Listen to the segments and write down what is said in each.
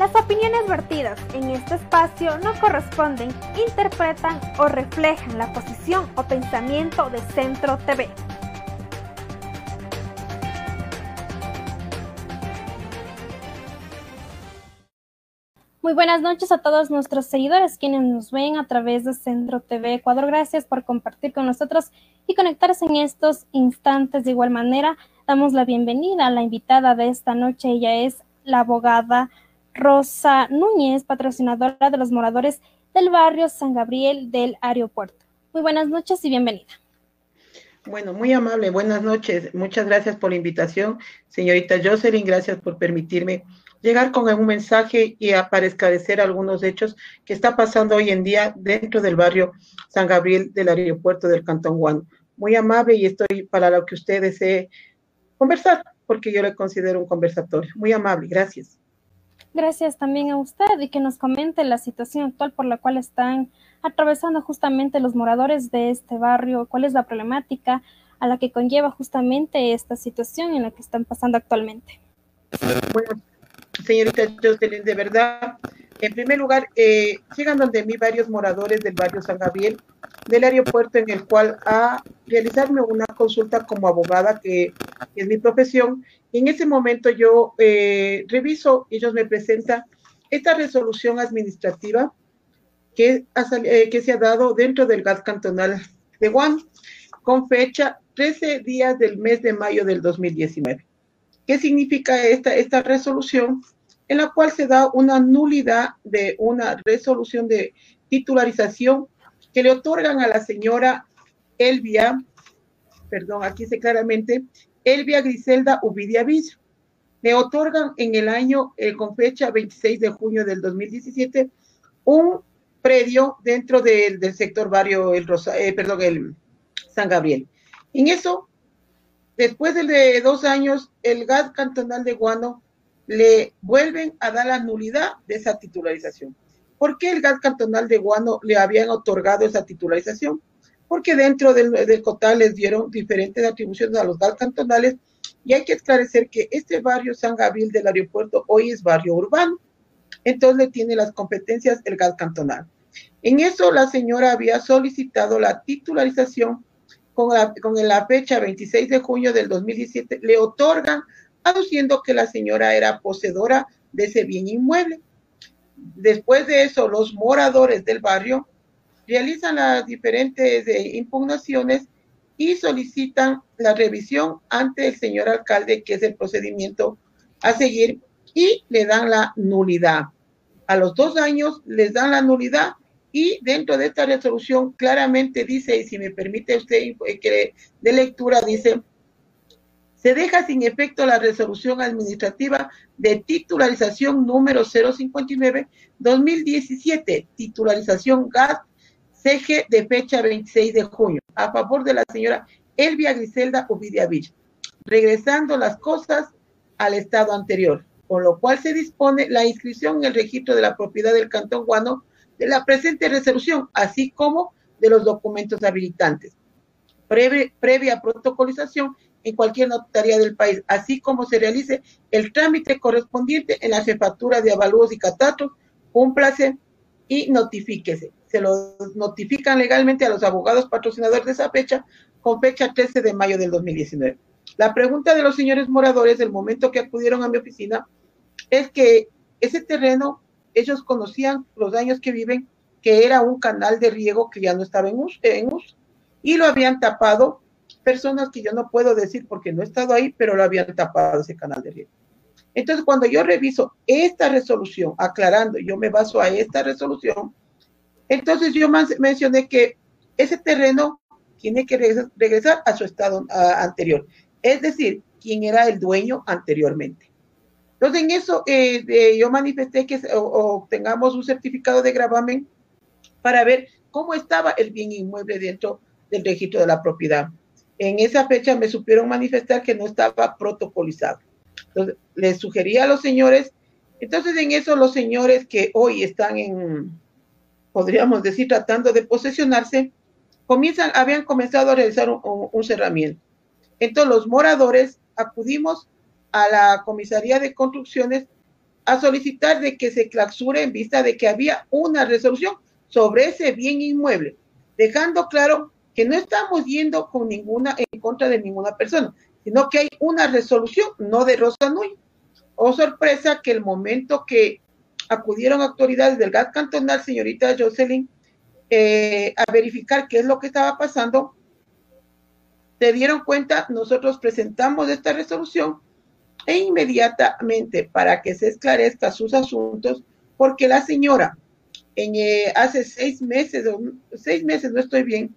Las opiniones vertidas en este espacio no corresponden, interpretan o reflejan la posición o pensamiento de Centro TV. Muy buenas noches a todos nuestros seguidores quienes nos ven a través de Centro TV Ecuador. Gracias por compartir con nosotros y conectarse en estos instantes. De igual manera, damos la bienvenida a la invitada de esta noche. Ella es la abogada Rosa Núñez, patrocinadora de los moradores del barrio San Gabriel del aeropuerto. Muy buenas noches y bienvenida. Bueno, muy amable, buenas noches. Muchas gracias por la invitación, señorita Jocelyn. Gracias por permitirme llegar con un mensaje y para esclarecer algunos hechos que está pasando hoy en día dentro del barrio San Gabriel del aeropuerto del Cantón Juan. Muy amable y estoy para lo que usted desee conversar, porque yo le considero un conversatorio. Muy amable, gracias. Gracias también a usted y que nos comente la situación actual por la cual están atravesando justamente los moradores de este barrio, cuál es la problemática a la que conlleva justamente esta situación en la que están pasando actualmente. Bueno, señorita Jocelyn, de verdad, en primer lugar, eh, llegan donde mí varios moradores del barrio San Gabriel, del aeropuerto, en el cual a realizarme una consulta como abogada, que es mi profesión, en ese momento yo eh, reviso, ellos me presentan esta resolución administrativa que, eh, que se ha dado dentro del GAT cantonal de Guam con fecha 13 días del mes de mayo del 2019. ¿Qué significa esta, esta resolución? En la cual se da una nulidad de una resolución de titularización que le otorgan a la señora Elvia, perdón, aquí dice claramente, Elvia Griselda Uvidia Villa. Le otorgan en el año, eh, con fecha 26 de junio del 2017, un predio dentro del, sector barrio el Rosa, eh, perdón, el San Gabriel. En eso, después de dos años, el GAD cantonal de Guano le vuelven a dar la nulidad de esa titularización. ¿Por qué el GAD cantonal de Guano le habían otorgado esa titularización? Porque dentro del, del COTAL les dieron diferentes atribuciones a los GAL cantonales y hay que esclarecer que este barrio San Gabriel del aeropuerto hoy es barrio urbano, entonces tiene las competencias el GAL cantonal. En eso la señora había solicitado la titularización con la, con la fecha 26 de junio del 2017, le otorgan aduciendo que la señora era poseedora de ese bien inmueble. Después de eso, los moradores del barrio realizan las diferentes eh, impugnaciones y solicitan la revisión ante el señor alcalde, que es el procedimiento a seguir, y le dan la nulidad. A los dos años les dan la nulidad y dentro de esta resolución claramente dice, y si me permite usted eh, de lectura, dice, se deja sin efecto la resolución administrativa de titularización número 059-2017, titularización GAT CG de fecha 26 de junio, a favor de la señora Elvia Griselda Ovidia Villa, regresando las cosas al estado anterior, con lo cual se dispone la inscripción en el registro de la propiedad del Cantón Guano de la presente resolución, así como de los documentos habilitantes, previa protocolización en cualquier notaría del país, así como se realice el trámite correspondiente en la jefatura de avalúos y catastros, cúmplase y notifíquese se lo notifican legalmente a los abogados patrocinadores de esa fecha con fecha 13 de mayo del 2019. La pregunta de los señores moradores del momento que acudieron a mi oficina es que ese terreno, ellos conocían los años que viven, que era un canal de riego que ya no estaba en uso, en uso y lo habían tapado personas que yo no puedo decir porque no he estado ahí, pero lo habían tapado ese canal de riego. Entonces, cuando yo reviso esta resolución, aclarando, yo me baso a esta resolución, entonces yo mencioné que ese terreno tiene que regresar a su estado anterior, es decir, quien era el dueño anteriormente. Entonces en eso eh, yo manifesté que obtengamos un certificado de gravamen para ver cómo estaba el bien inmueble dentro del registro de la propiedad. En esa fecha me supieron manifestar que no estaba protocolizado. Entonces, les sugería a los señores, entonces en eso los señores que hoy están en, podríamos decir, tratando de posesionarse, comienzan, habían comenzado a realizar un, cerramiento. Entonces los moradores acudimos a la comisaría de construcciones a solicitar de que se clausure en vista de que había una resolución sobre ese bien inmueble, dejando claro que no estamos yendo con ninguna en contra de ninguna persona, sino que hay una resolución, no de Rosa Nui. Oh sorpresa que el momento que acudieron autoridades del GAT cantonal, señorita Jocelyn, eh, a verificar qué es lo que estaba pasando, se dieron cuenta, nosotros presentamos esta resolución e inmediatamente para que se esclarezca sus asuntos, porque la señora en, eh, hace seis meses, seis meses, no estoy bien,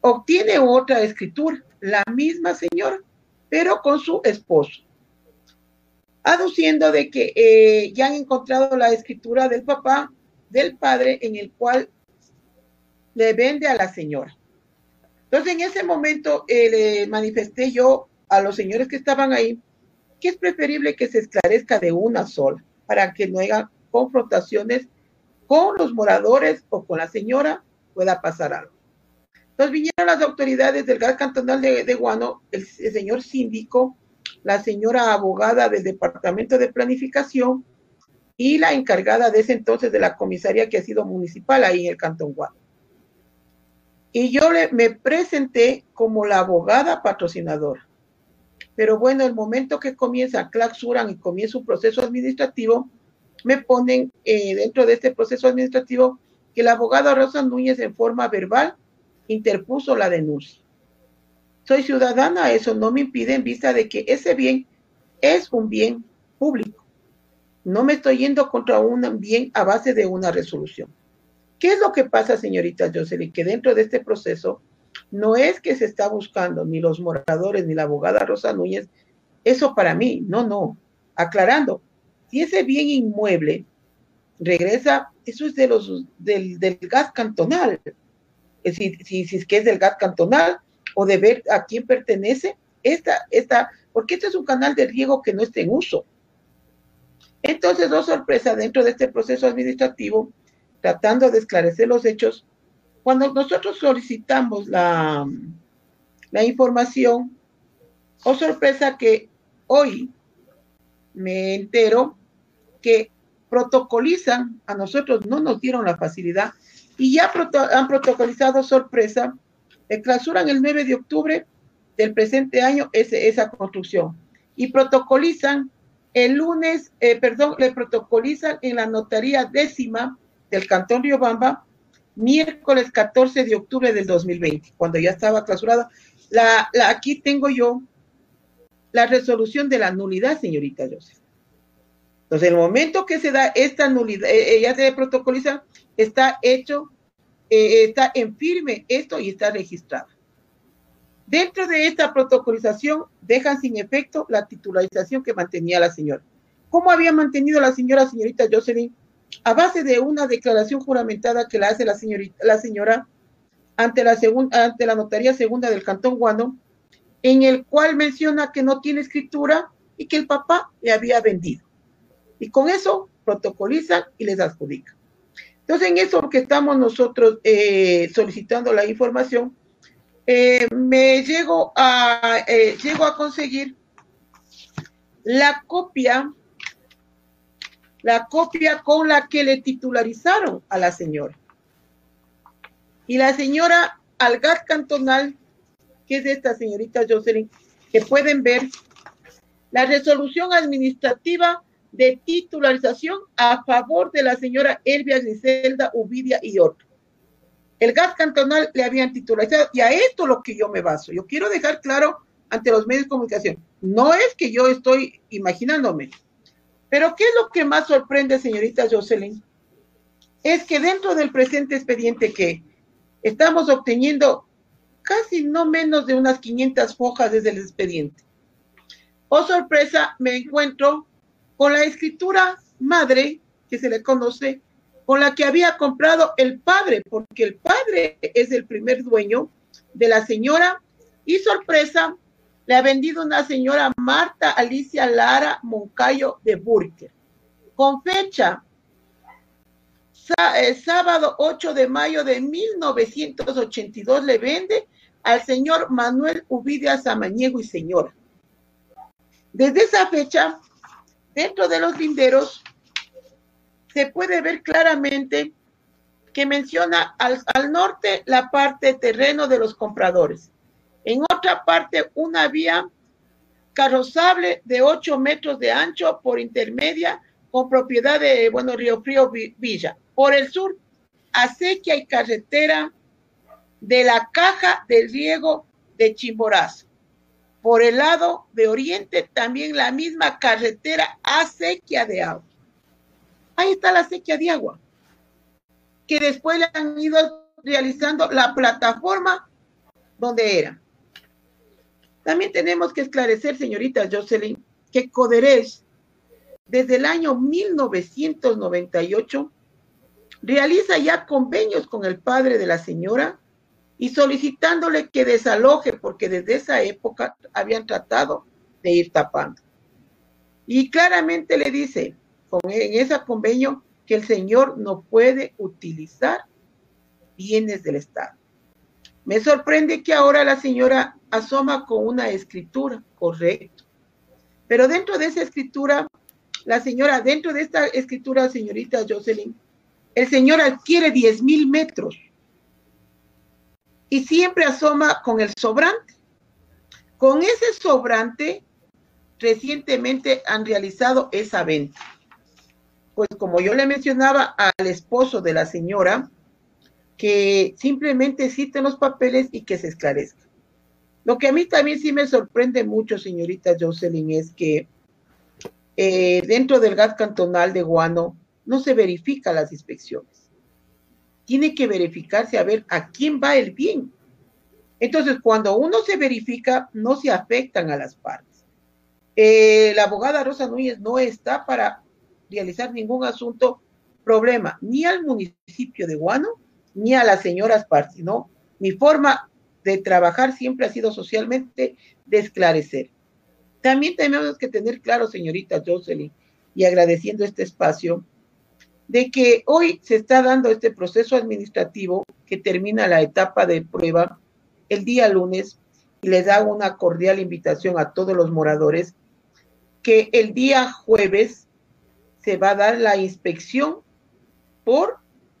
obtiene otra escritura, la misma señora, pero con su esposo, aduciendo de que eh, ya han encontrado la escritura del papá, del padre, en el cual le vende a la señora. Entonces, en ese momento eh, le manifesté yo a los señores que estaban ahí que es preferible que se esclarezca de una sola para que no haya confrontaciones con los moradores o con la señora, pueda pasar algo. Entonces vinieron las autoridades del gas cantonal de, Guano, el, señor síndico, la señora abogada del departamento de planificación y la encargada de ese entonces de la comisaría que ha sido municipal ahí en el cantón Guano. Y yo le, me presenté como la abogada patrocinadora. Pero bueno, el momento que comienza clausuran y comienza un proceso administrativo, me ponen eh, dentro de este proceso administrativo que la abogada Rosa Núñez en forma verbal interpuso la denuncia. Soy ciudadana, eso no me impide en vista de que ese bien es un bien público. No me estoy yendo contra un bien a base de una resolución. ¿Qué es lo que pasa, señorita Jocelyn? Que dentro de este proceso no es que se está buscando ni los moradores ni la abogada Rosa Núñez, eso para mí, no, no. Aclarando, si ese bien inmueble regresa, eso es de los, del, gas cantonal. Es decir, si, es que es del gas cantonal o de ver a quién pertenece, esta, esta, porque este es un canal de riego que no está en uso. Entonces, dos sorpresas dentro de este proceso administrativo tratando de esclarecer los hechos, cuando nosotros solicitamos la, la información, oh sorpresa que hoy me entero que protocolizan, a nosotros no nos dieron la facilidad y ya han protocolizado sorpresa, clausuran el 9 de octubre del presente año esa construcción y protocolizan el lunes, eh, perdón, le protocolizan en la notaría décima del Cantón Riobamba, miércoles 14 de octubre del 2020, cuando ya estaba clausurada. La, aquí tengo yo la resolución de la nulidad, señorita Joseph. Entonces, el momento que se da esta nulidad, eh, eh, ya se protocoliza, está hecho, eh, está en firme esto y está registrado. Dentro de esta protocolización, dejan sin efecto la titularización que mantenía la señora. ¿Cómo había mantenido la señora, señorita Jocelyn? a base de una declaración juramentada que la hace la señora ante la, ante la notaría segunda del Cantón Guano, en el cual menciona que no tiene escritura y que el papá le había vendido. Y con eso protocolizan y les adjudican. Entonces, en eso que estamos nosotros eh, solicitando la información, eh, me llego a, eh, llego a conseguir la copia la copia con la que le titularizaron a la señora. Y la señora Algar Cantonal, que es esta señorita Jocelyn, que pueden ver, la resolución administrativa de titularización a favor de la señora Elvia Griselda Uvidia y otro. El gas cantonal le habían titularizado y a esto lo que yo me baso. Yo quiero dejar claro ante los medios de comunicación, no es que yo estoy imaginándome, pero ¿qué es lo que más sorprende, señorita Jocelyn? Es que dentro del presente expediente que estamos obteniendo casi no menos de unas 500 hojas desde el expediente. Oh sorpresa, me encuentro con la escritura madre, que se le conoce, con la que había comprado el padre, porque el padre es el primer dueño de la señora y sorpresa, le ha vendido una señora Marta Alicia Lara Moncayo de Burker, con fecha eh, sábado 8 de mayo de 1982 le vende al señor Manuel Uvidia Samaniego y señora. Desde esa fecha, dentro de los linderos, se puede ver claramente que menciona al, al norte la parte terreno de los compradores. En otra parte, una vía carrozable de 8 metros de ancho por intermedia con propiedad de, bueno, Río Frío Villa. Por el sur, acequia y carretera de la caja de riego de Chimborazo. Por el lado de oriente, también la misma carretera acequia de agua. Ahí está la acequia de agua, que después le han ido realizando la plataforma donde era. También tenemos que esclarecer, señorita Jocelyn, que Coderes desde el año 1998, realiza ya convenios con el padre de la señora y solicitándole que desaloje, porque desde esa época habían tratado de ir tapando. Y claramente le dice en ese convenio que el señor no puede utilizar bienes del Estado. Me sorprende que ahora la señora asoma con una escritura, correcto. Pero dentro de esa escritura la señora, dentro de esta escritura, señorita Jocelyn, el señor adquiere 10 mil metros y siempre asoma con el sobrante. Con ese sobrante, recientemente han realizado esa venta. Pues como yo le mencionaba al esposo de la señora, que simplemente citen los papeles y que se esclarezca. Lo que a mí también sí me sorprende mucho, señorita Jocelyn, es que eh, dentro del gas cantonal de Guano no se verifica las inspecciones. Tiene que verificarse a ver a quién va el bien. Entonces, cuando uno se verifica, no se afectan a las partes. Eh, la abogada Rosa Núñez no está para realizar ningún asunto, problema, ni al municipio de Guano, ni a las señoras partes, ¿no? Mi forma de trabajar siempre ha sido socialmente de esclarecer. También tenemos que tener claro, señorita Jocelyn, y agradeciendo este espacio, de que hoy se está dando este proceso administrativo que termina la etapa de prueba el día lunes y les da una cordial invitación a todos los moradores que el día jueves se va a dar la inspección por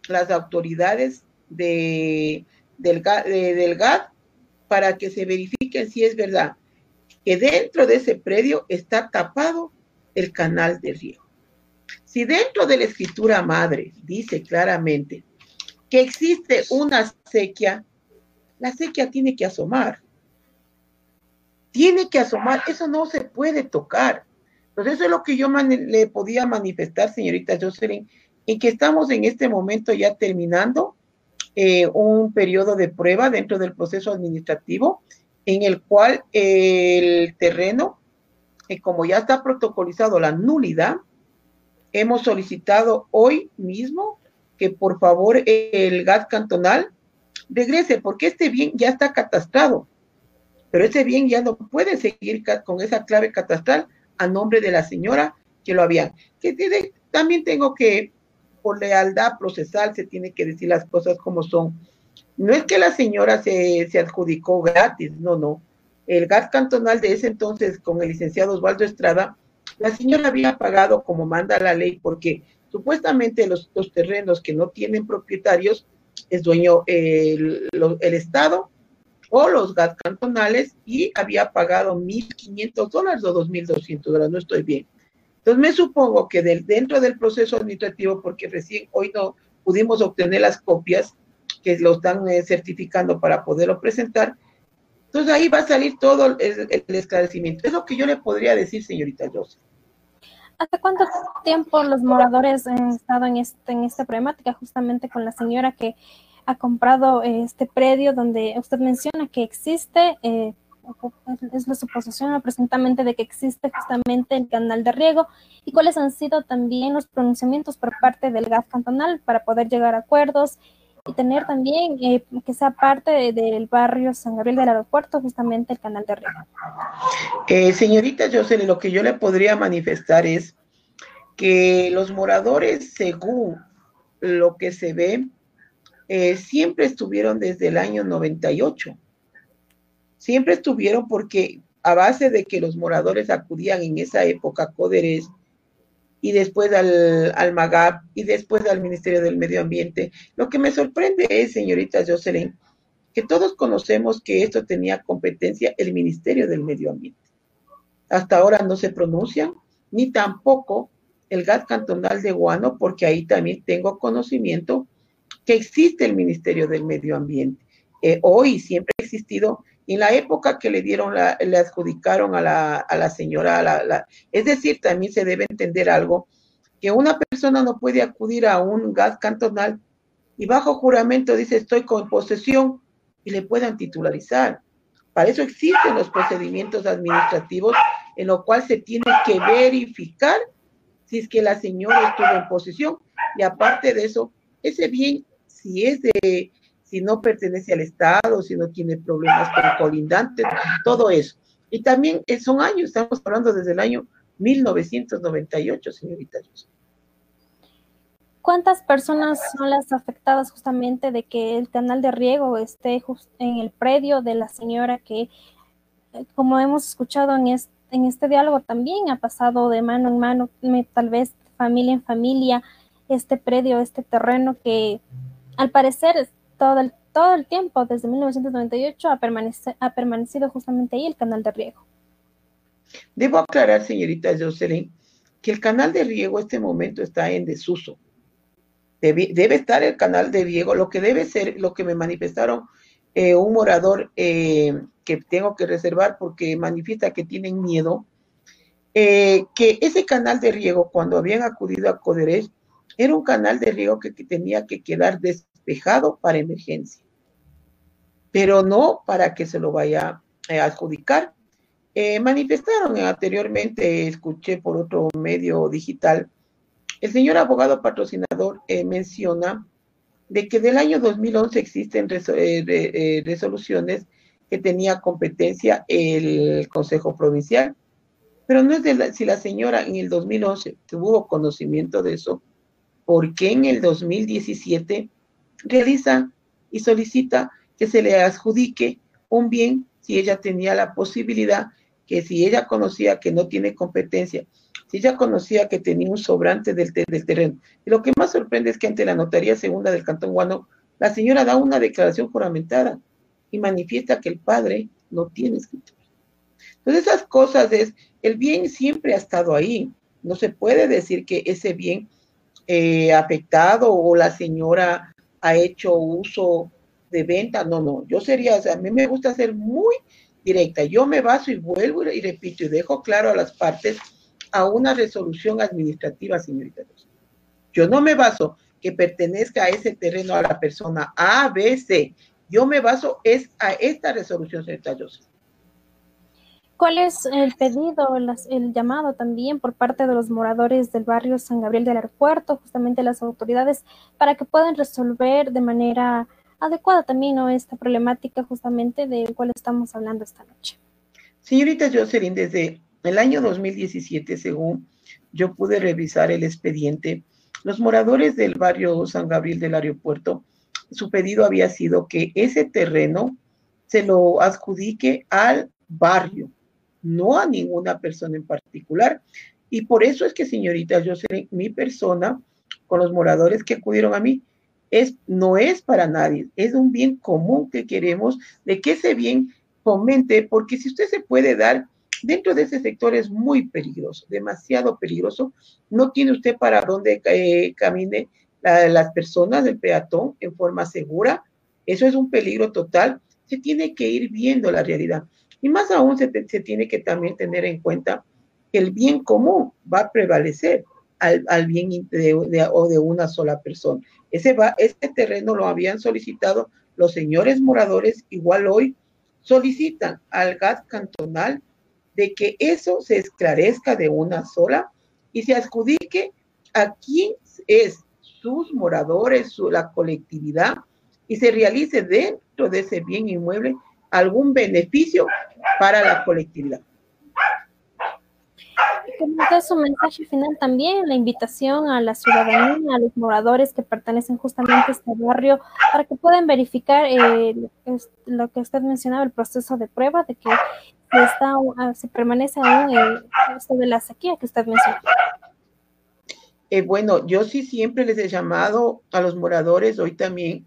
las autoridades de, del, del GAD para que se verifiquen si es verdad que dentro de ese predio está tapado el canal de riego. Si dentro de la escritura madre dice claramente que existe una sequía, la sequía tiene que asomar. Tiene que asomar, eso no se puede tocar. Entonces eso es lo que yo le podía manifestar, señorita Jocelyn, en que estamos en este momento ya terminando eh, un periodo de prueba dentro del proceso administrativo en el cual el terreno, eh, como ya está protocolizado la nulidad, hemos solicitado hoy mismo que por favor el gas cantonal regrese, porque este bien ya está catastrado, pero ese bien ya no puede seguir con esa clave catastral a nombre de la señora que lo habían. Que también tengo que, por lealtad procesal, se tiene que decir las cosas como son no es que la señora se, adjudicó gratis, no, no. El gas cantonal de ese entonces, con el licenciado Osvaldo Estrada, la señora había pagado como manda la ley, porque supuestamente los, terrenos que no tienen propietarios es dueño el, el Estado o los gas cantonales y había pagado 1.500 dólares o 2.200 dólares, no estoy bien. Entonces me supongo que dentro del proceso administrativo, porque recién hoy no pudimos obtener las copias, que lo están eh, certificando para poderlo presentar. Entonces ahí va a salir todo el, esclarecimiento. Es lo que yo le podría decir, señorita José. ¿Hasta cuánto tiempo los moradores han estado en, este, en esta problemática justamente con la señora que ha comprado este predio donde usted menciona que existe, eh, es la suposición presuntamente de que existe justamente el canal de riego y cuáles han sido también los pronunciamientos por parte del GAF cantonal para poder llegar a acuerdos y tener también eh, que sea parte del barrio San Gabriel del aeropuerto, justamente el canal de riego. Eh, señorita Jocelyn, lo que yo le podría manifestar es que los moradores, según lo que se ve, eh, siempre estuvieron desde el año 98. Siempre estuvieron porque a base de que los moradores acudían en esa época a Coderes y después al, al MAGAP y después al Ministerio del Medio Ambiente. Lo que me sorprende es, señorita Jocelyn, que todos conocemos que esto tenía competencia el Ministerio del Medio Ambiente. Hasta ahora no se pronuncian, ni tampoco el gas cantonal de Guano, porque ahí también tengo conocimiento que existe el Ministerio del Medio Ambiente. Eh, hoy siempre ha existido en la época que le dieron, la, le adjudicaron a la, a la señora, la, es decir, también se debe entender algo, que una persona no puede acudir a un gas cantonal y bajo juramento dice estoy con posesión y le puedan titularizar. Para eso existen los procedimientos administrativos en lo cual se tiene que verificar si es que la señora estuvo en posesión y aparte de eso, ese bien, si es de si no pertenece al Estado, si no tiene problemas con colindantes, todo eso. Y también eh, son años, estamos hablando desde el año 1998, señorita. ¿Cuántas personas son las afectadas justamente de que el canal de riego esté en el predio de la señora que, eh, como hemos escuchado en este, en este diálogo, también ha pasado de mano en mano, tal vez familia en familia, este predio, este terreno que al parecer todo el, todo el tiempo, desde 1998, ha, ha permanecido justamente ahí el canal de riego. Debo aclarar, señorita Jocelyn, que el canal de riego en este momento está en desuso. Debe, estar el canal de riego, lo que debe ser, lo que me manifestaron eh, un morador eh, que tengo que reservar porque manifiesta que tienen miedo, eh, que ese canal de riego, cuando habían acudido a Coderech, era un canal de riego que, que tenía que quedar des, despejado para emergencia, pero no para que se lo vaya a adjudicar. Eh, manifestaron anteriormente, escuché por otro medio digital, el señor abogado patrocinador eh, menciona de que del año 2011 existen eh, resoluciones que tenía competencia el Consejo Provincial, pero no es de si la señora en el 2011 tuvo conocimiento de eso, ¿por qué en el 2017 realiza y solicita que se le adjudique un bien si ella tenía la posibilidad, que si ella conocía que no tiene competencia, si ella conocía que tenía un sobrante del, del terreno. Y lo que más sorprende es que ante la Notaría Segunda del Cantón Guano, la señora da una declaración juramentada y manifiesta que el padre no tiene escritura. Entonces esas cosas es, el bien siempre ha estado ahí. No se puede decir que ese bien eh, afectado o la señora ha hecho uso de venta. No, no, yo sería, o sea, a mí me gusta ser muy directa. Yo me baso y vuelvo y repito y dejo claro a las partes a una resolución administrativa, señorita. Yo no me baso que pertenezca a ese terreno a la persona A, B, C. Yo me baso es a esta resolución, señorita Joseph. ¿Cuál es el pedido, el llamado también por parte de los moradores del barrio San Gabriel del Aeropuerto, justamente las autoridades, para que puedan resolver de manera adecuada también esta problemática justamente de cual estamos hablando esta noche? Señorita Jocelyn, desde el año 2017, según yo pude revisar el expediente, los moradores del barrio San Gabriel del Aeropuerto, su pedido había sido que ese terreno se lo adjudique al barrio, no a ninguna persona en particular. Y por eso es que, señorita, yo sé, mi persona, con los moradores que acudieron a mí, es, no es para nadie, es un bien común que queremos, de que ese bien fomente, porque si usted se puede dar dentro de ese sector es muy peligroso, demasiado peligroso, no tiene usted para dónde eh, camine las personas, el peatón, en forma segura, eso es un peligro total, se tiene que ir viendo la realidad. Y más aún se, tiene que también tener en cuenta que el bien común va a prevalecer al, bien de, o de una sola persona. Ese, va, este terreno lo habían solicitado los señores moradores, igual hoy solicitan al gas cantonal de que eso se esclarezca de una sola y se adjudique a quién es sus moradores, su, la colectividad, y se realice dentro de ese bien inmueble algún beneficio para la colectividad. Como su mensaje final también, la invitación a la ciudadanía, a los moradores que pertenecen justamente a este barrio, para que puedan verificar eh, lo que usted mencionaba, el proceso de prueba de que está, ah, se permanece aún el, esto de la sequía que usted mencionó. Eh, bueno, yo sí siempre les he llamado a los moradores, hoy también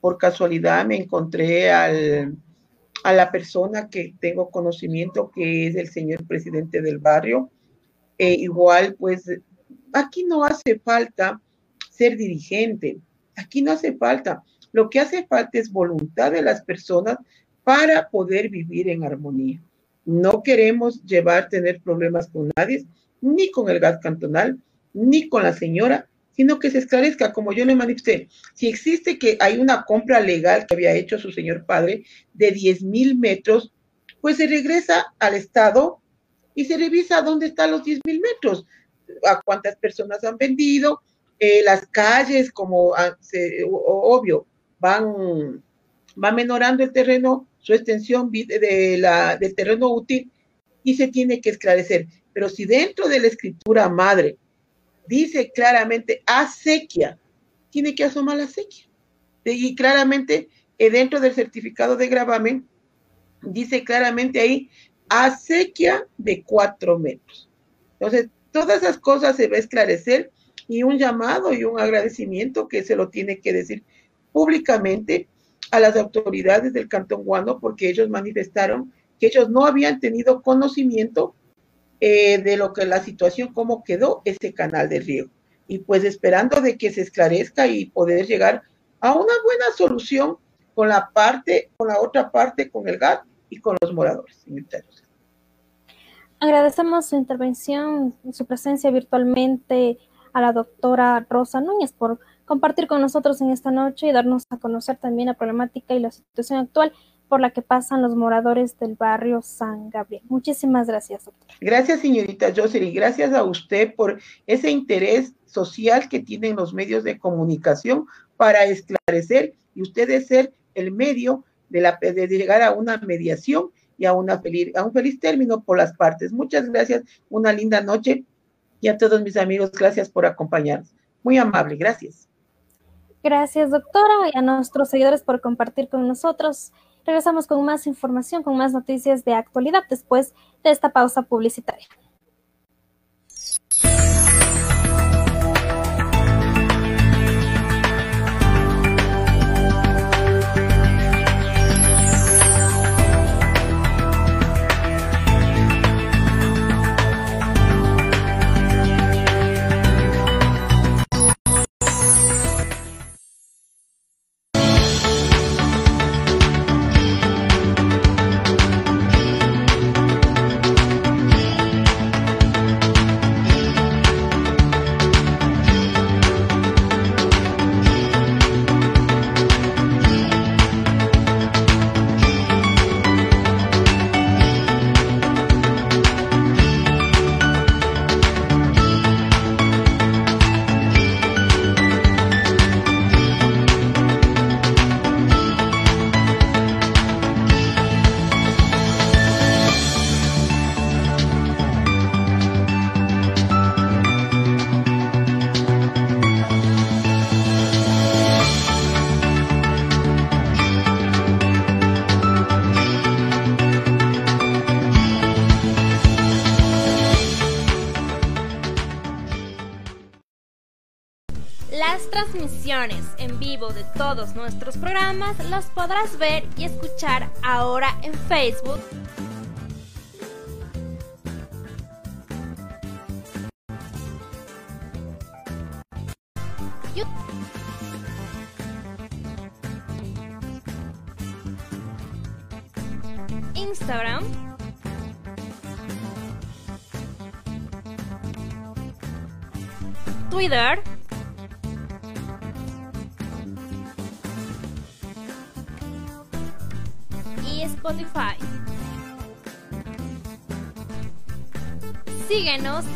por casualidad me encontré al, a la persona que tengo conocimiento, que es el señor presidente del barrio. Eh, igual, pues aquí no hace falta ser dirigente, aquí no hace falta. Lo que hace falta es voluntad de las personas para poder vivir en armonía. No queremos llevar, tener problemas con nadie, ni con el gas cantonal, ni con la señora, sino que se esclarezca, como yo le manifesté, si existe que hay una compra legal que había hecho su señor padre de 10 mil metros, pues se regresa al Estado y se revisa dónde están los 10 mil metros, a cuántas personas han vendido, eh, las calles, como ah, obvio, van, va menorando el terreno, su extensión de la, del terreno útil y se tiene que esclarecer. Pero si dentro de la escritura madre dice claramente acequia, tiene que asomar la sequía. Y claramente eh, dentro del certificado de gravamen dice claramente ahí acequia de cuatro metros. Entonces, todas esas cosas se va a esclarecer y un llamado y un agradecimiento que se lo tiene que decir públicamente a las autoridades del Cantón Guano porque ellos manifestaron que ellos no habían tenido conocimiento eh, de lo que la situación, cómo quedó ese canal de riego. Y pues esperando de que se esclarezca y poder llegar a una buena solución con la parte, con la otra parte, con el GAT y con los moradores. Agradecemos su intervención, su presencia virtualmente a la doctora Rosa Núñez por compartir con nosotros en esta noche y darnos a conocer también la problemática y la situación actual por la que pasan los moradores del barrio San Gabriel. Muchísimas gracias, doctora. Gracias, señorita Jocelyn. Gracias a usted por ese interés social que tienen los medios de comunicación para esclarecer y usted ser el medio de, la, de llegar a una mediación y a, una feliz, a un feliz término por las partes. Muchas gracias, una linda noche y a todos mis amigos, gracias por acompañarnos. Muy amable, gracias. Gracias, doctora, y a nuestros seguidores por compartir con nosotros Regresamos con más información, con más noticias de actualidad después de esta pausa publicitaria. En vivo de todos nuestros programas los podrás ver y escuchar ahora en Facebook.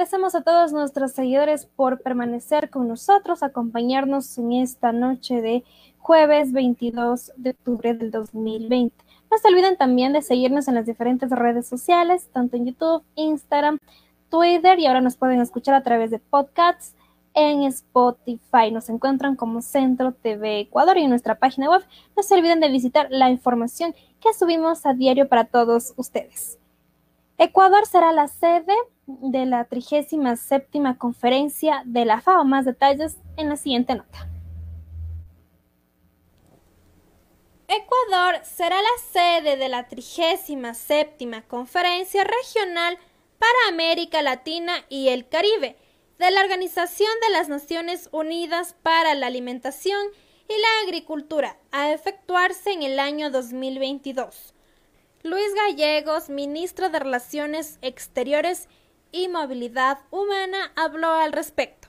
Agradecemos a todos nuestros seguidores por permanecer con nosotros, acompañarnos en esta noche de jueves 22 de octubre del 2020. No se olviden también de seguirnos en las diferentes redes sociales, tanto en YouTube, Instagram, Twitter y ahora nos pueden escuchar a través de podcasts en Spotify. Nos encuentran como Centro TV Ecuador y en nuestra página web. No se olviden de visitar la información que subimos a diario para todos ustedes. Ecuador será la sede de la 37 conferencia de la FAO. Más detalles en la siguiente nota. Ecuador será la sede de la 37 conferencia regional para América Latina y el Caribe de la Organización de las Naciones Unidas para la Alimentación y la Agricultura a efectuarse en el año 2022 Luis Gallegos, ministro de Relaciones Exteriores y Movilidad Humana, habló al respecto.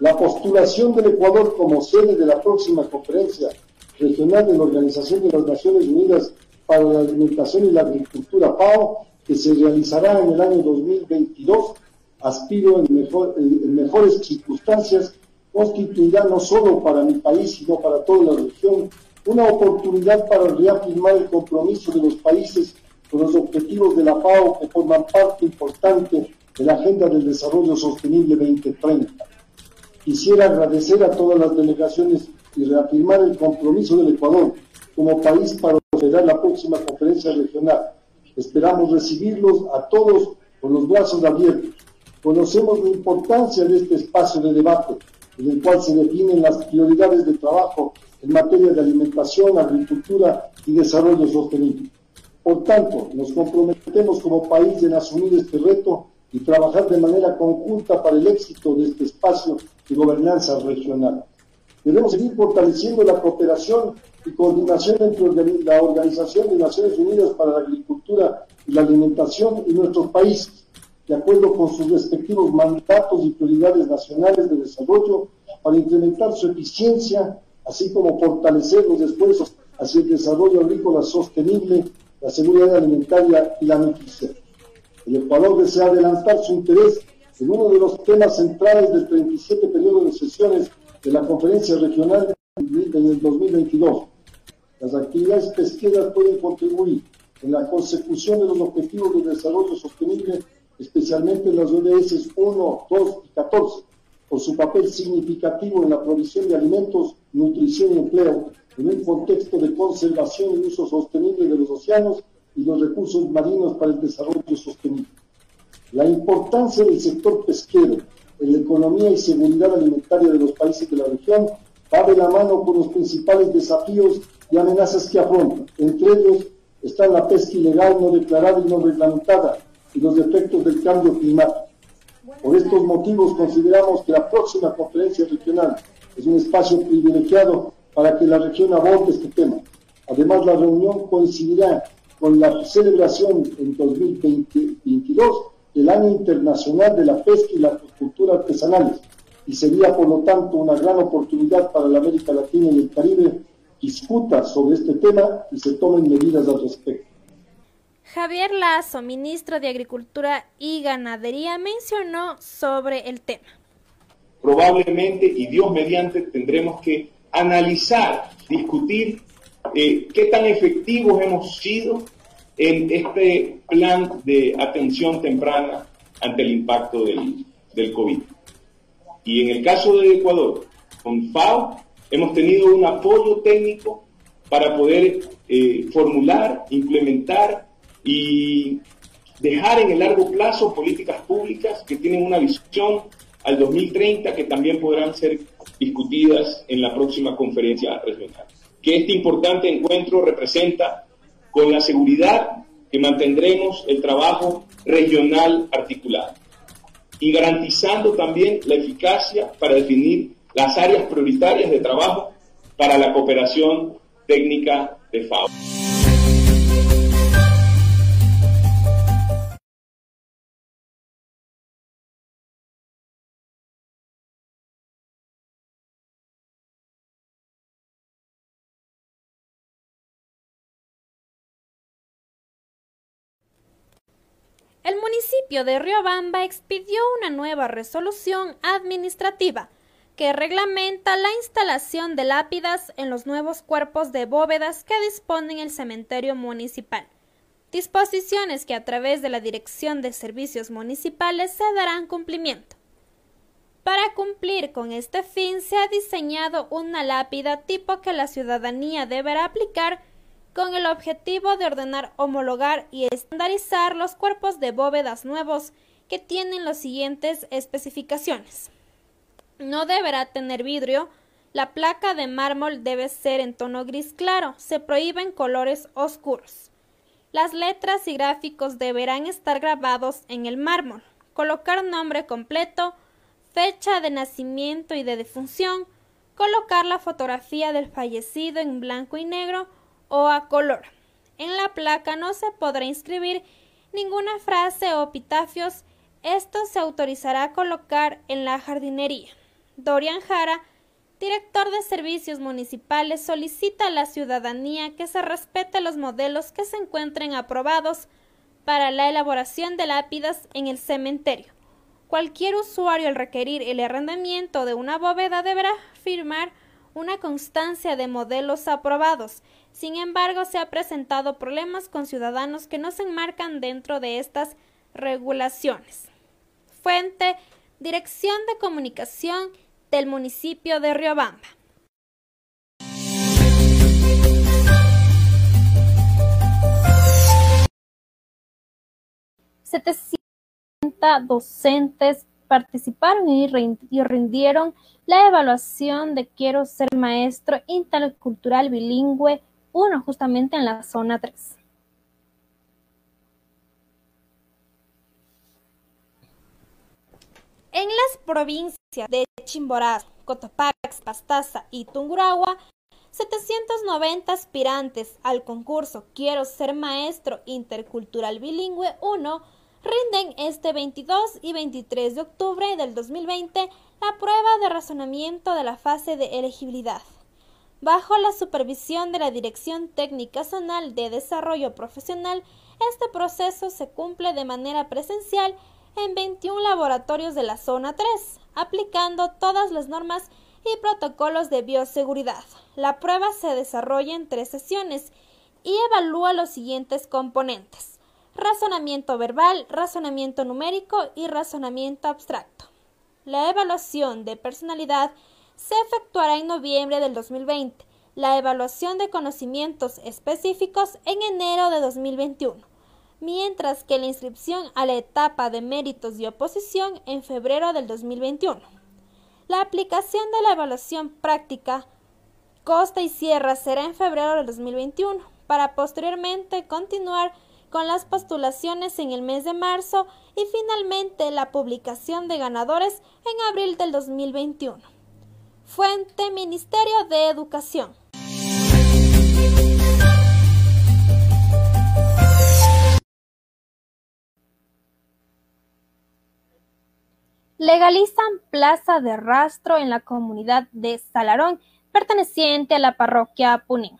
La postulación del Ecuador como sede de la próxima conferencia regional de la Organización de las Naciones Unidas para la Alimentación y la Agricultura PAO, que se realizará en el año 2022, aspiro en, en mejores circunstancias, constituirá no solo para mi país, sino para toda la región una oportunidad para reafirmar el compromiso de los países con los objetivos de la FAO que forman parte importante de la Agenda del Desarrollo Sostenible 2030. Quisiera agradecer a todas las delegaciones y reafirmar el compromiso del Ecuador como país para operar la próxima conferencia regional. Esperamos recibirlos a todos con los brazos abiertos. Conocemos la importancia de este espacio de debate, en el cual se definen las prioridades de trabajo en materia de alimentación, agricultura y desarrollo sostenible. Por tanto, nos comprometemos como país en asumir este reto y trabajar de manera conjunta para el éxito de este espacio de gobernanza regional. Debemos seguir fortaleciendo la cooperación y coordinación entre la Organización de Naciones Unidas para la Agricultura y la Alimentación y nuestros países, de acuerdo con sus respectivos mandatos y prioridades nacionales de desarrollo, para incrementar su eficiencia, así como fortalecer los esfuerzos hacia el desarrollo agrícola sostenible, la seguridad alimentaria y la nutrición. El Ecuador desea adelantar su interés en uno de los temas centrales del 37 periodo de sesiones de la Conferencia Regional del 2022. Las actividades pesqueras pueden contribuir en la consecución de los objetivos de desarrollo sostenible, especialmente en las ODS 1, 2 y 14, por su papel significativo en la provisión de alimentos, nutrición y empleo, en un contexto de conservación y uso sostenible de los océanos y los recursos marinos para el desarrollo sostenible. La importancia del sector pesquero en la economía y seguridad alimentaria de los países de la región va de la mano con los principales desafíos y amenazas que afrontan. Entre ellos están la pesca ilegal no declarada y no reglamentada y los efectos del cambio climático. Por estos motivos consideramos que la próxima conferencia regional es un espacio privilegiado para que la región aborde este tema. Además, la reunión coincidirá con la celebración en 2022 del Año Internacional de la Pesca y la Agricultura Artesanales y sería, por lo tanto, una gran oportunidad para la América Latina y el Caribe discuta sobre este tema y se tomen medidas al respecto. Javier Lazo, ministro de Agricultura y Ganadería, mencionó sobre el tema. Probablemente, y Dios mediante, tendremos que analizar, discutir eh, qué tan efectivos hemos sido en este plan de atención temprana ante el impacto del, del COVID. Y en el caso de Ecuador, con FAO, hemos tenido un apoyo técnico para poder eh, formular, implementar y dejar en el largo plazo políticas públicas que tienen una visión al 2030 que también podrán ser discutidas en la próxima conferencia regional. Que este importante encuentro representa con la seguridad que mantendremos el trabajo regional articulado y garantizando también la eficacia para definir las áreas prioritarias de trabajo para la cooperación técnica de FAO. Municipio de Riobamba expidió una nueva resolución administrativa que reglamenta la instalación de lápidas en los nuevos cuerpos de bóvedas que disponen el cementerio municipal. Disposiciones que a través de la Dirección de Servicios Municipales se darán cumplimiento. Para cumplir con este fin se ha diseñado una lápida tipo que la ciudadanía deberá aplicar con el objetivo de ordenar, homologar y estandarizar los cuerpos de bóvedas nuevos que tienen las siguientes especificaciones. No deberá tener vidrio, la placa de mármol debe ser en tono gris claro, se prohíben colores oscuros. Las letras y gráficos deberán estar grabados en el mármol, colocar nombre completo, fecha de nacimiento y de defunción, colocar la fotografía del fallecido en blanco y negro o a color. En la placa no se podrá inscribir ninguna frase o epitafios. Esto se autorizará a colocar en la jardinería. Dorian Jara, director de servicios municipales, solicita a la ciudadanía que se respete los modelos que se encuentren aprobados para la elaboración de lápidas en el cementerio. Cualquier usuario al requerir el arrendamiento de una bóveda deberá firmar una constancia de modelos aprobados sin embargo, se ha presentado problemas con ciudadanos que no se enmarcan dentro de estas regulaciones. Fuente Dirección de Comunicación del municipio de Riobamba. 700 docentes participaron y rindieron la evaluación de Quiero ser maestro intercultural bilingüe uno justamente en la zona 3. En las provincias de Chimborazo, Cotopaxi, Pastaza y Tungurahua 790 aspirantes al concurso Quiero ser maestro intercultural bilingüe 1 rinden este 22 y 23 de octubre del 2020 la prueba de razonamiento de la fase de elegibilidad. Bajo la supervisión de la Dirección Técnica Zonal de Desarrollo Profesional, este proceso se cumple de manera presencial en 21 laboratorios de la Zona 3, aplicando todas las normas y protocolos de bioseguridad. La prueba se desarrolla en tres sesiones y evalúa los siguientes componentes. Razonamiento verbal, razonamiento numérico y razonamiento abstracto. La evaluación de personalidad se efectuará en noviembre del 2020, la evaluación de conocimientos específicos en enero de 2021, mientras que la inscripción a la etapa de méritos y oposición en febrero del 2021. La aplicación de la evaluación práctica Costa y Sierra será en febrero del 2021, para posteriormente continuar con las postulaciones en el mes de marzo y finalmente la publicación de ganadores en abril del 2021. Fuente Ministerio de Educación. legalizan plaza de rastro en la comunidad de Salarón, perteneciente a la parroquia Punín.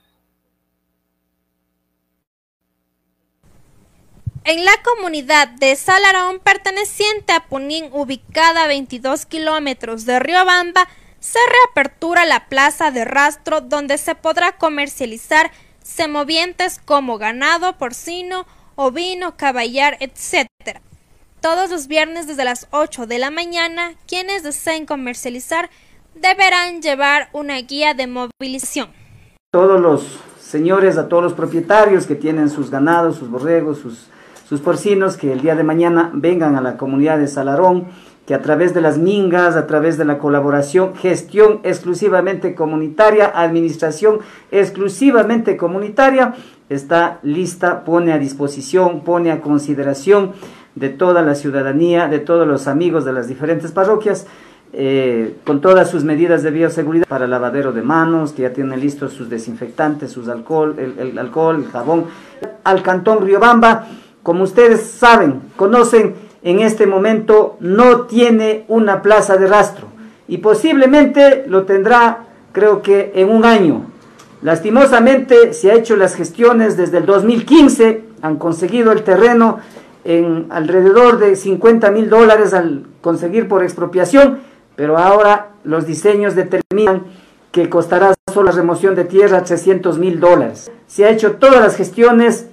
En la comunidad de Salarón, perteneciente a Punín, ubicada a 22 kilómetros de Riobamba, se reapertura la plaza de rastro donde se podrá comercializar semovientes como ganado, porcino, ovino, caballar, etc todos los viernes desde las 8 de la mañana, quienes deseen comercializar deberán llevar una guía de movilización. Todos los señores, a todos los propietarios que tienen sus ganados, sus borregos, sus, sus porcinos, que el día de mañana vengan a la comunidad de Salarón, que a través de las mingas, a través de la colaboración, gestión exclusivamente comunitaria, administración exclusivamente comunitaria, está lista, pone a disposición, pone a consideración de toda la ciudadanía, de todos los amigos de las diferentes parroquias, eh, con todas sus medidas de bioseguridad para lavadero de manos, que ya tienen listos sus desinfectantes, sus alcohol, el, alcohol, el jabón. Al cantón Riobamba, como ustedes saben, conocen, en este momento no tiene una plaza de rastro y posiblemente lo tendrá, creo que en un año. Lastimosamente se ha hecho las gestiones desde el 2015, han conseguido el terreno en alrededor de 50 mil dólares al conseguir por expropiación, pero ahora los diseños determinan que costará solo la remoción de tierra 300 mil dólares. Se ha hecho todas las gestiones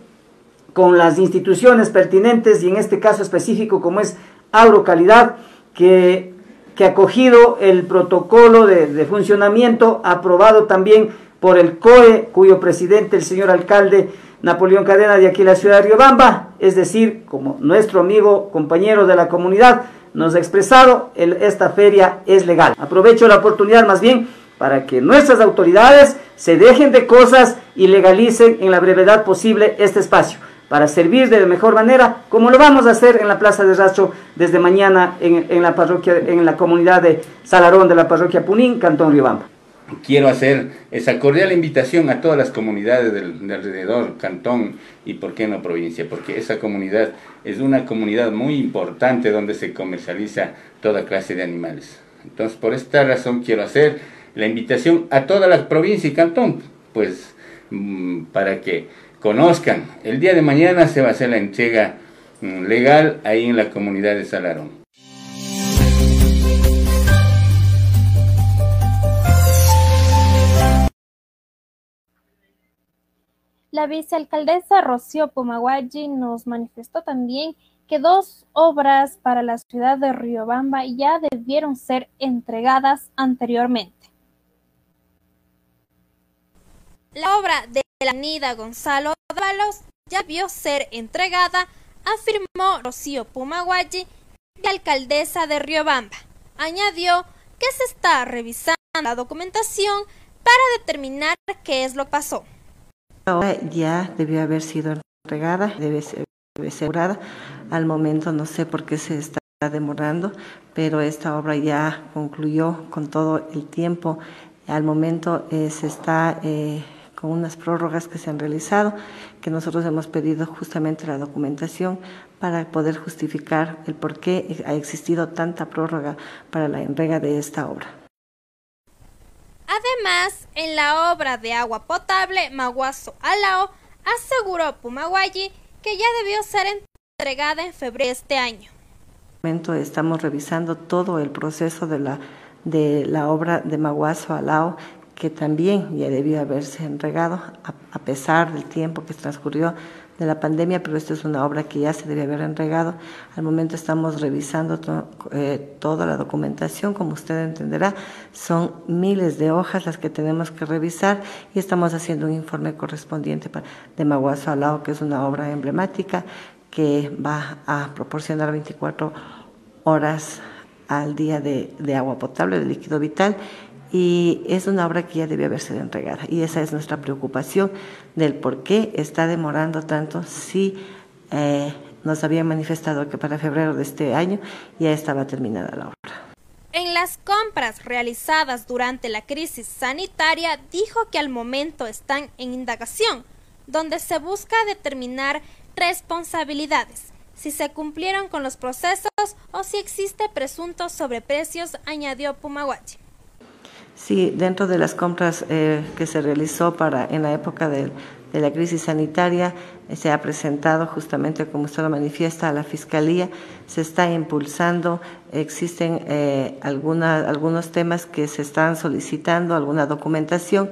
con las instituciones pertinentes y en este caso específico como es Agrocalidad, que, que ha acogido el protocolo de, funcionamiento aprobado también por el COE, cuyo presidente, el señor alcalde, Napoleón Cadena de aquí la ciudad de Riobamba, es decir, como nuestro amigo, compañero de la comunidad nos ha expresado, esta feria es legal. Aprovecho la oportunidad más bien para que nuestras autoridades se dejen de cosas y legalicen en la brevedad posible este espacio para servir de la mejor manera, como lo vamos a hacer en la Plaza de Rastro desde mañana en, en la parroquia, en la comunidad de Salarón de la parroquia Punín, Cantón Riobamba quiero hacer esa cordial invitación a todas las comunidades del, alrededor, cantón y por qué no provincia, porque esa comunidad es una comunidad muy importante donde se comercializa toda clase de animales. Entonces, por esta razón quiero hacer la invitación a toda la provincia y cantón, pues mm, para que conozcan. El día de mañana se va a hacer la entrega mm, legal ahí en la comunidad de Salarón. La vicealcaldesa Rocío Pumaguayi nos manifestó también que dos obras para la ciudad de Riobamba ya debieron ser entregadas anteriormente. La obra de la avenida Gonzalo Dávalos ya debió ser entregada, afirmó Rocío Pumaguayi, alcaldesa de Riobamba. Añadió que se está revisando la documentación para determinar qué es lo que pasó. Ahora ya debió haber sido entregada, debe ser asegurada. Al momento no sé por qué se está demorando, pero esta obra ya concluyó con todo el tiempo Al momento se está con unas prórrogas que se han realizado, que nosotros hemos pedido justamente la documentación para poder justificar el por qué ha existido tanta prórroga para la entrega de esta obra. Además, en la obra de agua potable Maguazo Alao, aseguró Pumaguayi que ya debió ser entregada en febrero de este año. momento Estamos revisando todo el proceso de la, de la obra de Maguazo Alao que también ya debió haberse entregado a, pesar del tiempo que transcurrió de la pandemia, pero esta es una obra que ya se debe haber entregado. Al momento estamos revisando eh, toda la documentación, como usted entenderá, son miles de hojas las que tenemos que revisar y estamos haciendo un informe correspondiente de Maguazo Alao, que es una obra emblemática que va a proporcionar 24 horas al día de agua potable, de líquido vital y es una obra que ya debe haber sido entregada y esa es nuestra preocupación del por qué está demorando tanto si eh, nos habían manifestado que para febrero de este año ya estaba terminada la obra. En las compras realizadas durante la crisis sanitaria dijo que al momento están en indagación, donde se busca determinar responsabilidades, si se cumplieron con los procesos o si existe presuntos sobreprecios, añadió Pumaguachi. Sí, dentro de las compras eh, que se realizó para en la época de, la crisis sanitaria, eh, se ha presentado justamente, como usted lo manifiesta, a la Fiscalía, se está impulsando, existen eh, algunos temas que se están solicitando, alguna documentación.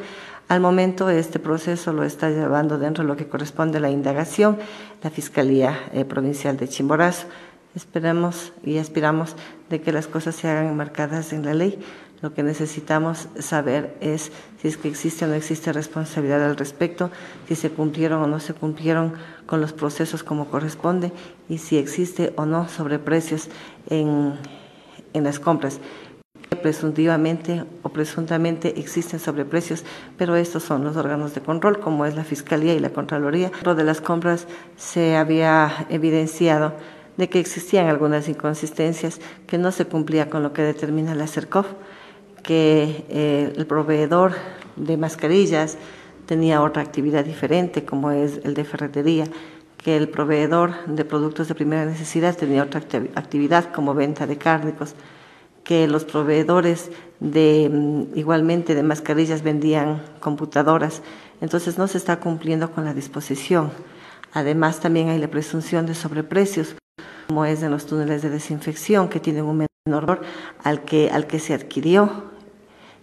Al momento este proceso lo está llevando dentro de lo que corresponde a la indagación la Fiscalía Provincial de Chimborazo. Esperamos y aspiramos de que las cosas se hagan marcadas en la ley lo que necesitamos saber es si es que existe o no existe responsabilidad al respecto, si se cumplieron o no se cumplieron con los procesos como corresponde y si existe o no sobreprecios en, en las compras presuntivamente o presuntamente existen sobreprecios, pero estos son los órganos de control, como es la Fiscalía y la Contraloría. Dentro de las compras se había evidenciado de que existían algunas inconsistencias que no se cumplía con lo que determina la CERCOF que eh, el proveedor de mascarillas tenía otra actividad diferente, como es el de ferretería, que el proveedor de productos de primera necesidad tenía otra actividad, como venta de cárnicos, que los proveedores de mm, igualmente de mascarillas vendían computadoras. Entonces no se está cumpliendo con la disposición. Además también hay la presunción de sobreprecios, como es en los túneles de desinfección, que tienen un menor al que, al que se adquirió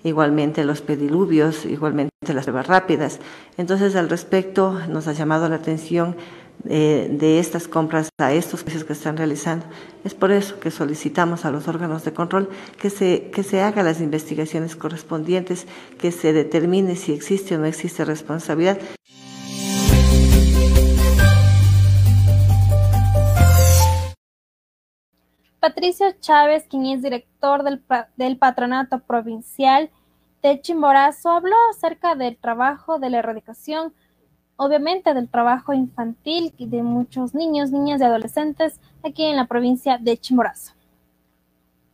igualmente los pediluvios, igualmente las pruebas rápidas. Entonces, al respecto, nos ha llamado la atención eh, de estas compras a estos precios que están realizando. Es por eso que solicitamos a los órganos de control que se, que se hagan las investigaciones correspondientes, que se determine si existe o no existe responsabilidad. Patricio Chávez, quien es director del, del Patronato Provincial de Chimborazo, habló acerca del trabajo de la erradicación, obviamente del trabajo infantil de muchos niños, niñas y adolescentes aquí en la provincia de Chimborazo.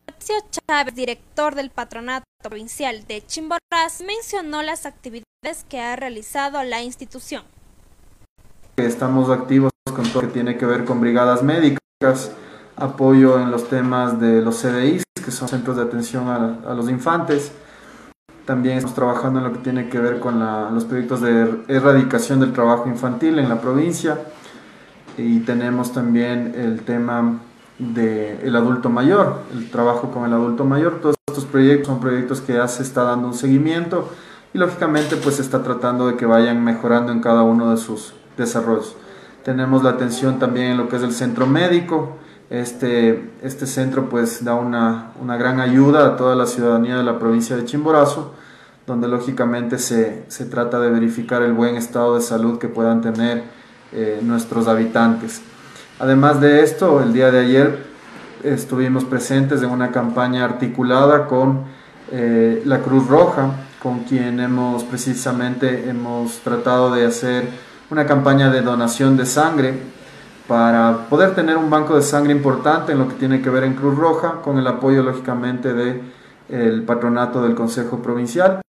Patricio Chávez, director del Patronato Provincial de Chimborazo, mencionó las actividades que ha realizado la institución. Estamos activos con todo lo que tiene que ver con brigadas médicas, apoyo en los temas de los CDIs, que son centros de atención a, los infantes. También estamos trabajando en lo que tiene que ver con los proyectos de erradicación del trabajo infantil en la provincia. Y tenemos también el tema del adulto mayor, el trabajo con el adulto mayor. Todos estos proyectos son proyectos que ya se está dando un seguimiento y lógicamente pues se está tratando de que vayan mejorando en cada uno de sus desarrollos. Tenemos la atención también en lo que es el centro médico, este, este centro pues da una, una, gran ayuda a toda la ciudadanía de la provincia de Chimborazo, donde lógicamente se, se trata de verificar el buen estado de salud que puedan tener eh, nuestros habitantes. Además de esto, el día de ayer estuvimos presentes en una campaña articulada con eh, la Cruz Roja, con quien hemos precisamente hemos tratado de hacer una campaña de donación de sangre para poder tener un banco de sangre importante en lo que tiene que ver en Cruz Roja, con el apoyo lógicamente del el patronato del Consejo Provincial.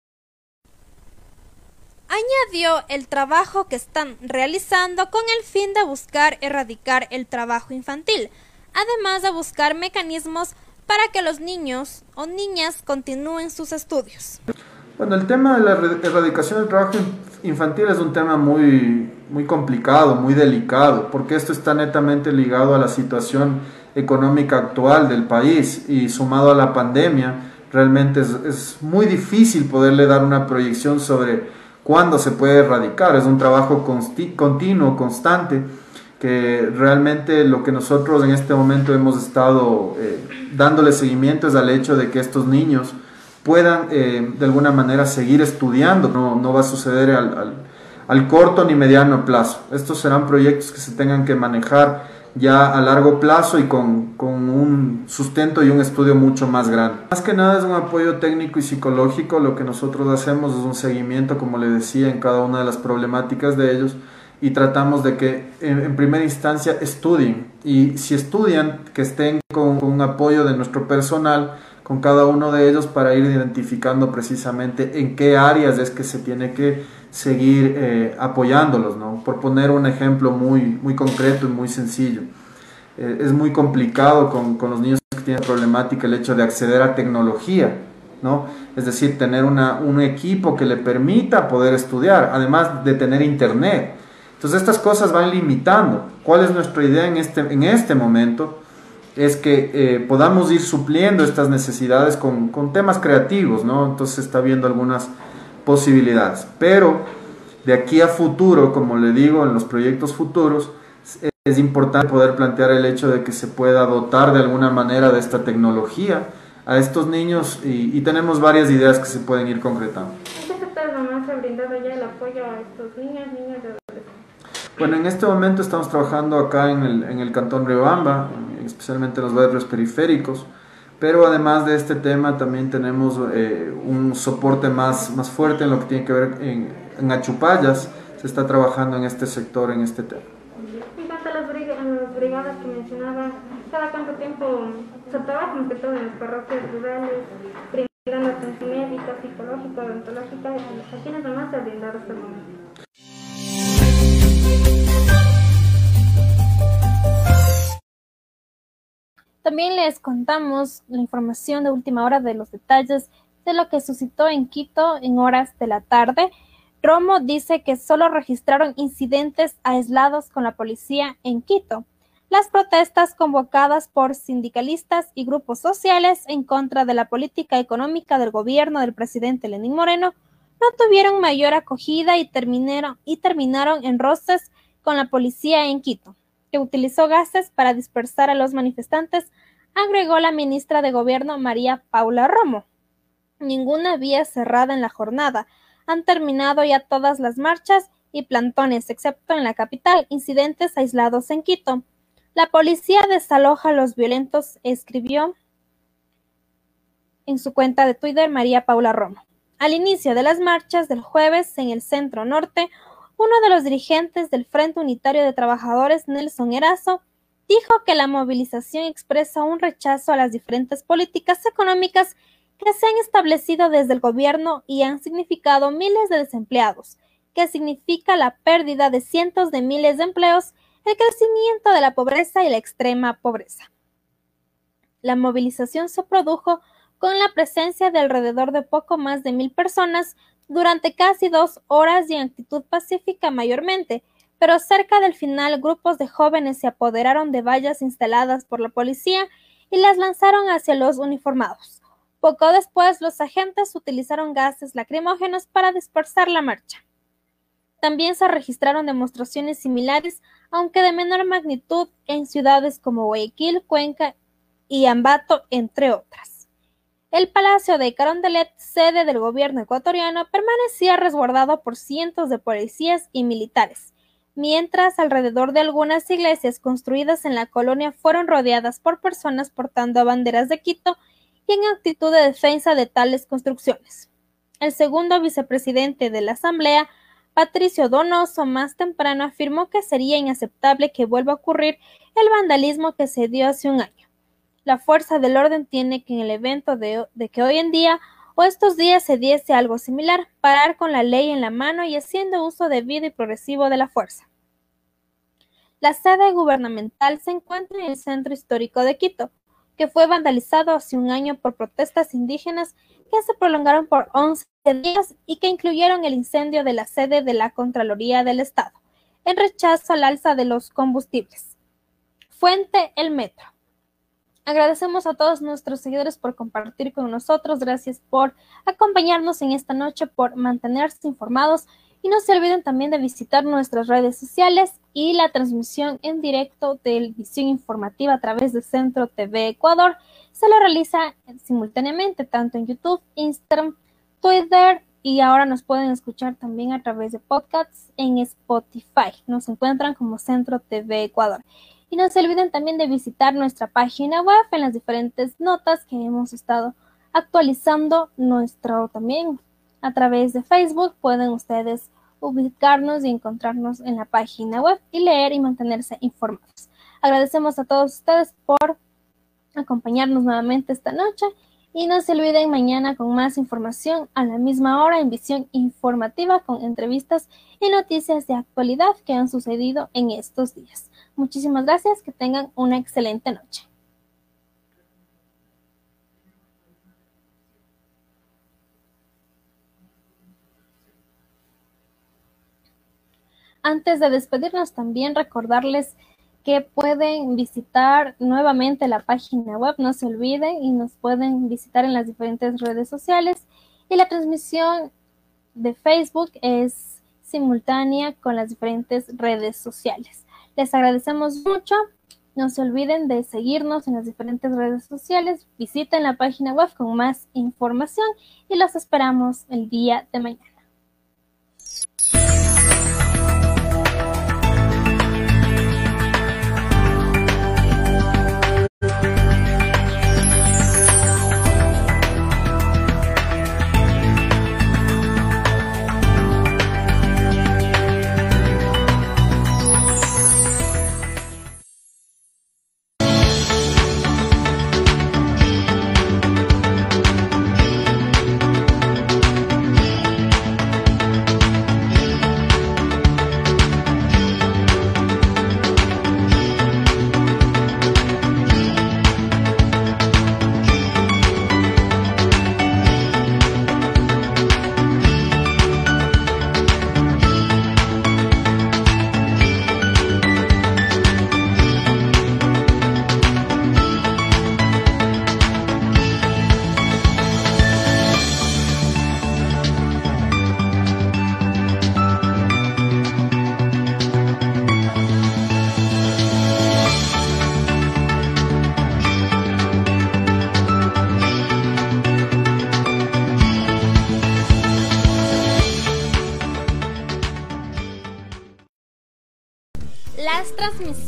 añadió el trabajo que están realizando con el fin de buscar erradicar el trabajo infantil, además de buscar mecanismos para que los niños o niñas continúen sus estudios. Bueno, el tema de la erradicación del trabajo infantil es un tema muy, muy complicado, muy delicado, porque esto está netamente ligado a la situación económica actual del país y sumado a la pandemia, realmente es, es muy difícil poderle dar una proyección sobre cuándo se puede erradicar. Es un trabajo continuo, constante, que realmente lo que nosotros en este momento hemos estado eh, dándole seguimiento es al hecho de que estos niños puedan eh, de alguna manera seguir estudiando. No, no va a suceder al, al, corto ni mediano plazo. Estos serán proyectos que se tengan que manejar ya a largo plazo y con, con, un sustento y un estudio mucho más grande. Más que nada es un apoyo técnico y psicológico, lo que nosotros hacemos es un seguimiento, como le decía, en cada una de las problemáticas de ellos y tratamos de que en, primera instancia estudien y si estudian que estén con, con un apoyo de nuestro personal con cada uno de ellos para ir identificando precisamente en qué áreas es que se tiene que seguir eh, apoyándolos, ¿no? Por poner un ejemplo muy, muy concreto y muy sencillo. Eh, es muy complicado con, con, los niños que tienen problemática el hecho de acceder a tecnología, ¿no? Es decir, tener una, un equipo que le permita poder estudiar, además de tener internet. Entonces estas cosas van limitando. ¿Cuál es nuestra idea en este, en este momento? Es que eh, podamos ir supliendo estas necesidades con, con, temas creativos, ¿no? Entonces está viendo algunas posibilidades. Pero de aquí a futuro, como le digo, en los proyectos futuros, es importante poder plantear el hecho de que se pueda dotar de alguna manera de esta tecnología a estos niños y, tenemos varias ideas que se pueden ir concretando. ¿En qué sectores se ha brindado ya apoyo a estos niños de bueno, en este momento estamos trabajando acá en el, en el cantón Riobamba, especialmente en los barrios periféricos, pero además de este tema también tenemos eh, un soporte más, más fuerte en lo que tiene que ver en, en Achupayas, se está trabajando en este sector, en este tema. En cuanto las, brigadas que mencionaba, ¿cada cuánto tiempo se trabaja en las parroquias rurales, brindando atención médica, psicológica, odontológica? ¿A quiénes además se ha brindado el momento? También les contamos la información de última hora de los detalles de lo que suscitó en Quito en horas de la tarde. Romo dice que solo registraron incidentes aislados con la policía en Quito. Las protestas convocadas por sindicalistas y grupos sociales en contra de la política económica del gobierno del presidente Lenín Moreno no tuvieron mayor acogida y terminaron, terminaron en roces con la policía en Quito que utilizó gases para dispersar a los manifestantes, agregó la ministra de Gobierno María Paula Romo. Ninguna vía cerrada en la jornada. Han terminado ya todas las marchas y plantones, excepto en la capital, incidentes aislados en Quito. La policía desaloja a los violentos, escribió en su cuenta de Twitter María Paula Romo. Al inicio de las marchas del jueves en el centro norte, uno de los dirigentes del Frente Unitario de Trabajadores, Nelson Erazo, dijo que la movilización expresa un rechazo a las diferentes políticas económicas que se han establecido desde el gobierno y han significado miles de desempleados, que significa la pérdida de cientos de miles de empleos, el crecimiento de la pobreza y la extrema pobreza. La movilización se produjo con la presencia de alrededor de poco más de mil personas, durante casi dos horas y en actitud pacífica mayormente, pero cerca del final grupos de jóvenes se apoderaron de vallas instaladas por la policía y las lanzaron hacia los uniformados. Poco después los agentes utilizaron gases lacrimógenos para dispersar la marcha. También se registraron demostraciones similares, aunque de menor magnitud, en ciudades como Guayaquil, Cuenca y Ambato, entre otras. El Palacio de Carondelet, sede del gobierno ecuatoriano, permanecía resguardado por cientos de policías y militares, mientras alrededor de algunas iglesias construidas en la colonia fueron rodeadas por personas portando banderas de Quito y en actitud de defensa de tales construcciones. El segundo vicepresidente de la Asamblea, Patricio Donoso, más temprano afirmó que sería inaceptable que vuelva a ocurrir el vandalismo que se dio hace un año la fuerza del orden tiene que en el evento de, que hoy en día o estos días se diese algo similar, parar con la ley en la mano y haciendo uso debido y progresivo de la fuerza. La sede gubernamental se encuentra en el centro histórico de Quito, que fue vandalizado hace un año por protestas indígenas que se prolongaron por 11 días y que incluyeron el incendio de la sede de la Contraloría del Estado, en rechazo al alza de los combustibles. Fuente El Metro. Agradecemos a todos nuestros seguidores por compartir con nosotros. Gracias por acompañarnos en esta noche, por mantenerse informados. Y no se olviden también de visitar nuestras redes sociales y la transmisión en directo de visión informativa a través de Centro TV Ecuador. Se lo realiza simultáneamente tanto en YouTube, Instagram, Twitter y ahora nos pueden escuchar también a través de podcasts en Spotify. Nos encuentran como Centro TV Ecuador. Y no se olviden también de visitar nuestra página web en las diferentes notas que hemos estado actualizando nuestro también a través de Facebook. Pueden ustedes ubicarnos y encontrarnos en la página web y leer y mantenerse informados. Agradecemos a todos ustedes por acompañarnos nuevamente esta noche y no se olviden mañana con más información a la misma hora en visión informativa con entrevistas y noticias de actualidad que han sucedido en estos días. Muchísimas gracias, que tengan una excelente noche. Antes de despedirnos, también recordarles que pueden visitar nuevamente la página web, no se olviden, y nos pueden visitar en las diferentes redes sociales. Y la transmisión de Facebook es simultánea con las diferentes redes sociales. Les agradecemos mucho. No se olviden de seguirnos en las diferentes redes sociales. Visiten la página web con más información y los esperamos el día de mañana.